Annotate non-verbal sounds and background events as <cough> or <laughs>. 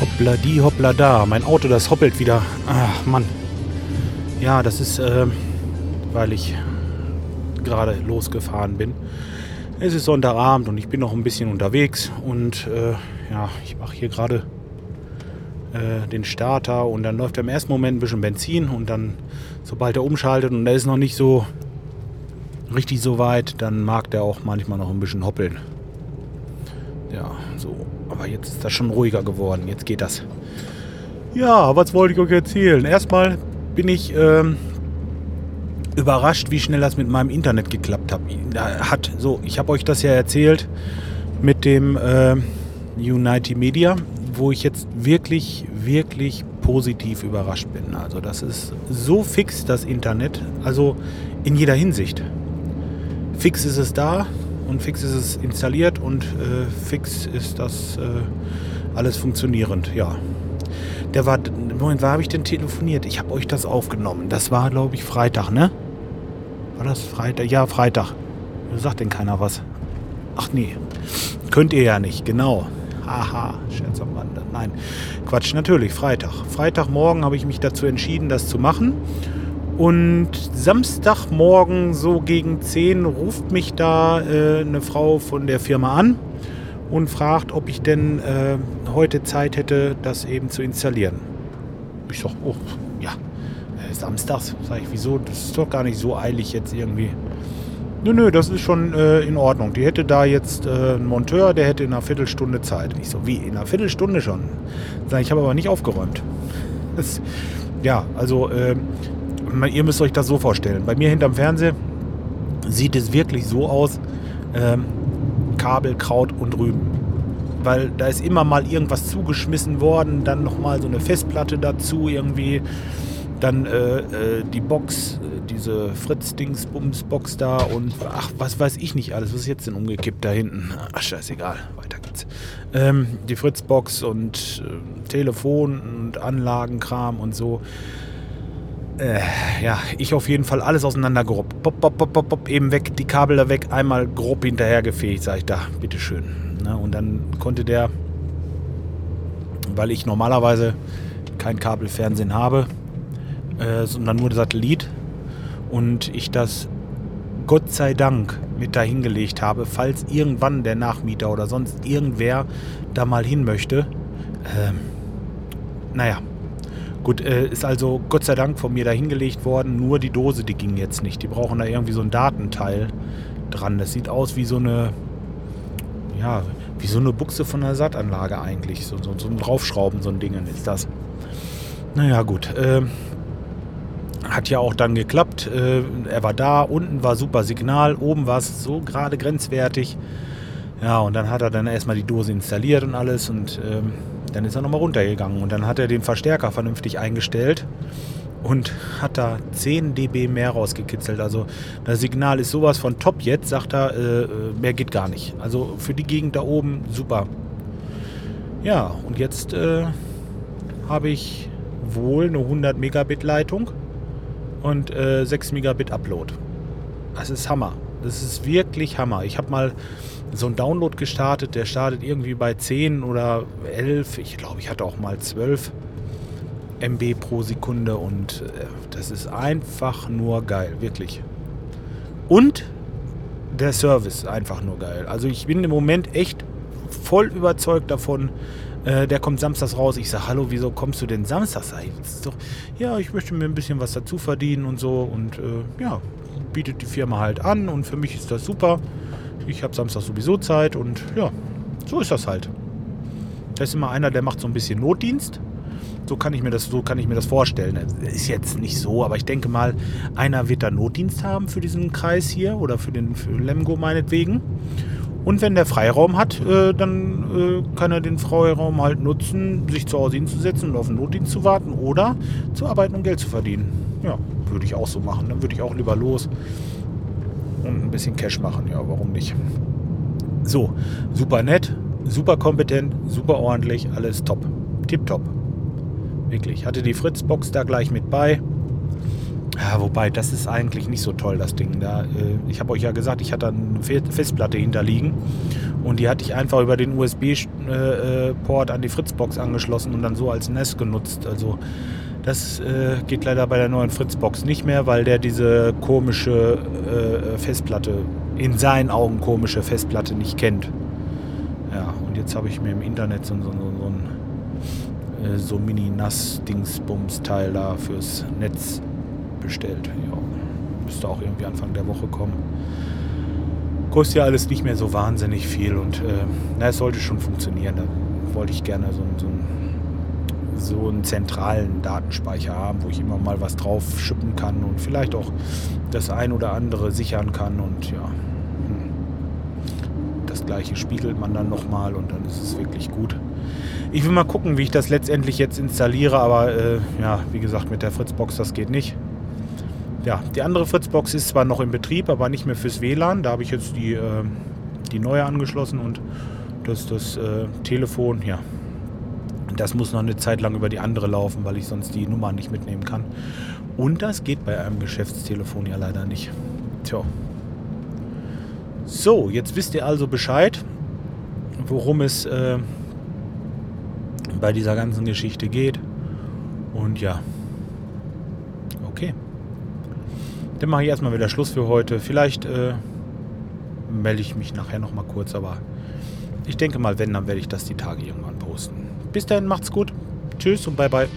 Hoppla die, hoppla da. Mein Auto, das hoppelt wieder. Ach, Mann. Ja, das ist, äh, weil ich gerade losgefahren bin. Es ist Sonntagabend und ich bin noch ein bisschen unterwegs und äh, ja, ich mache hier gerade äh, den Starter und dann läuft er im ersten Moment ein bisschen Benzin und dann, sobald er umschaltet und er ist noch nicht so richtig so weit, dann mag der auch manchmal noch ein bisschen hoppeln. Ja, so. Aber jetzt ist das schon ruhiger geworden. Jetzt geht das. Ja, was wollte ich euch erzählen? Erstmal bin ich ähm, überrascht, wie schnell das mit meinem Internet geklappt hat. so, ich habe euch das ja erzählt mit dem äh, United Media, wo ich jetzt wirklich, wirklich positiv überrascht bin. Also das ist so fix, das Internet. Also in jeder Hinsicht. Fix ist es da und fix ist es installiert und äh, fix ist das äh, alles funktionierend. Ja. Der war, Moment, wann habe ich denn telefoniert? Ich habe euch das aufgenommen. Das war, glaube ich, Freitag, ne? War das Freitag? Ja, Freitag. Sagt denn keiner was? Ach nee. Könnt ihr ja nicht, genau. Haha, Scherz am Rande. Nein, Quatsch, natürlich, Freitag. Freitagmorgen habe ich mich dazu entschieden, das zu machen. Und Samstagmorgen so gegen 10 ruft mich da äh, eine Frau von der Firma an und fragt, ob ich denn äh, heute Zeit hätte, das eben zu installieren. Ich sag, oh, ja, äh, samstags. Sag ich, wieso? Das ist doch gar nicht so eilig jetzt irgendwie. Nö, nö, das ist schon äh, in Ordnung. Die hätte da jetzt äh, einen Monteur, der hätte in einer Viertelstunde Zeit. Ich so, wie? In einer Viertelstunde schon? Sag ich, ich habe aber nicht aufgeräumt. <laughs> Das, ja, also äh, ihr müsst euch das so vorstellen. Bei mir hinterm Fernseher sieht es wirklich so aus: ähm, Kabel, Kraut und Rüben. Weil da ist immer mal irgendwas zugeschmissen worden, dann nochmal so eine Festplatte dazu irgendwie. Dann äh, äh, die Box, diese Fritz-Dings-Bums-Box da und ach, was weiß ich nicht alles. Was ist jetzt denn umgekippt da hinten? Ach, scheißegal, weiter geht's. Ähm, die Fritz-Box und äh, Telefon und Anlagenkram und so. Äh, ja, ich auf jeden Fall alles auseinandergeruppt. Pop, pop, pop, pop, pop, eben weg, die Kabel da weg, einmal grob hinterhergefegt, sag ich da, bitteschön. Ne, und dann konnte der, weil ich normalerweise kein Kabelfernsehen habe, äh, sondern nur Satellit und ich das Gott sei Dank mit dahingelegt habe, falls irgendwann der Nachmieter oder sonst irgendwer da mal hin möchte. Ähm, naja, Gut, äh, ist also Gott sei Dank von mir dahingelegt worden. Nur die Dose, die ging jetzt nicht. Die brauchen da irgendwie so ein Datenteil dran. Das sieht aus wie so eine, ja, wie so eine Buchse von einer Sattanlage eigentlich. So, so, so ein Draufschrauben, so ein Ding ist das. Naja, gut. Äh, hat ja auch dann geklappt. Äh, er war da, unten war super Signal, oben war es so gerade grenzwertig. Ja, und dann hat er dann erstmal die Dose installiert und alles und ähm, dann ist er nochmal runtergegangen und dann hat er den Verstärker vernünftig eingestellt und hat da 10 dB mehr rausgekitzelt. Also das Signal ist sowas von top jetzt, sagt er, äh, mehr geht gar nicht. Also für die Gegend da oben super. Ja, und jetzt äh, habe ich wohl eine 100 Megabit Leitung und äh, 6 Megabit Upload. Das ist Hammer. Das ist wirklich Hammer. Ich habe mal so einen Download gestartet, der startet irgendwie bei 10 oder 11. Ich glaube, ich hatte auch mal 12 MB pro Sekunde und äh, das ist einfach nur geil, wirklich. Und der Service einfach nur geil. Also ich bin im Moment echt voll überzeugt davon. Äh, der kommt samstags raus. Ich sage, hallo, wieso kommst du denn samstags? Doch, ja, ich möchte mir ein bisschen was dazu verdienen und so. Und äh, ja, bietet die Firma halt an und für mich ist das super. Ich habe Samstag sowieso Zeit und ja, so ist das halt. Da ist immer einer, der macht so ein bisschen Notdienst. So kann ich mir das, so kann ich mir das vorstellen. Ist jetzt nicht so, aber ich denke mal, einer wird da Notdienst haben für diesen Kreis hier oder für den für Lemgo meinetwegen. Und wenn der Freiraum hat, äh, dann äh, kann er den Freiraum halt nutzen, sich zu Hause hinzusetzen und auf den Notdienst zu warten oder zu arbeiten und Geld zu verdienen. Ja, würde ich auch so machen. Dann würde ich auch lieber los und ein bisschen Cash machen. Ja, warum nicht? So, super nett, super kompetent, super ordentlich, alles top. Tipptopp. Wirklich. Hatte die Fritzbox da gleich mit bei. Ja, wobei, das ist eigentlich nicht so toll, das Ding. Da, äh, ich habe euch ja gesagt, ich hatte eine Festplatte hinterliegen und die hatte ich einfach über den USB-Port an die Fritzbox angeschlossen und dann so als NES genutzt. Also das äh, geht leider bei der neuen Fritzbox nicht mehr, weil der diese komische äh, Festplatte, in seinen Augen komische Festplatte nicht kennt. Ja, und jetzt habe ich mir im Internet so, so, so, so ein äh, so Mini-NAS-Dingsbums-Teil da fürs Netz bestellt. Ja, müsste auch irgendwie Anfang der Woche kommen. Kostet ja alles nicht mehr so wahnsinnig viel und äh, na, es sollte schon funktionieren. Da wollte ich gerne so, so, so einen zentralen Datenspeicher haben, wo ich immer mal was drauf schippen kann und vielleicht auch das ein oder andere sichern kann und ja. Hm. Das gleiche spiegelt man dann nochmal und dann ist es wirklich gut. Ich will mal gucken, wie ich das letztendlich jetzt installiere, aber äh, ja, wie gesagt, mit der Fritzbox das geht nicht. Ja, die andere Fritzbox ist zwar noch in Betrieb, aber nicht mehr fürs WLAN. Da habe ich jetzt die, äh, die neue angeschlossen und das, das äh, Telefon, ja, das muss noch eine Zeit lang über die andere laufen, weil ich sonst die Nummer nicht mitnehmen kann. Und das geht bei einem Geschäftstelefon ja leider nicht. Tja. So, jetzt wisst ihr also Bescheid, worum es äh, bei dieser ganzen Geschichte geht. Und ja. Okay. Dann mache ich erstmal wieder Schluss für heute. Vielleicht äh, melde ich mich nachher nochmal kurz, aber ich denke mal, wenn, dann werde ich das die Tage irgendwann posten. Bis dahin, macht's gut. Tschüss und bye bye.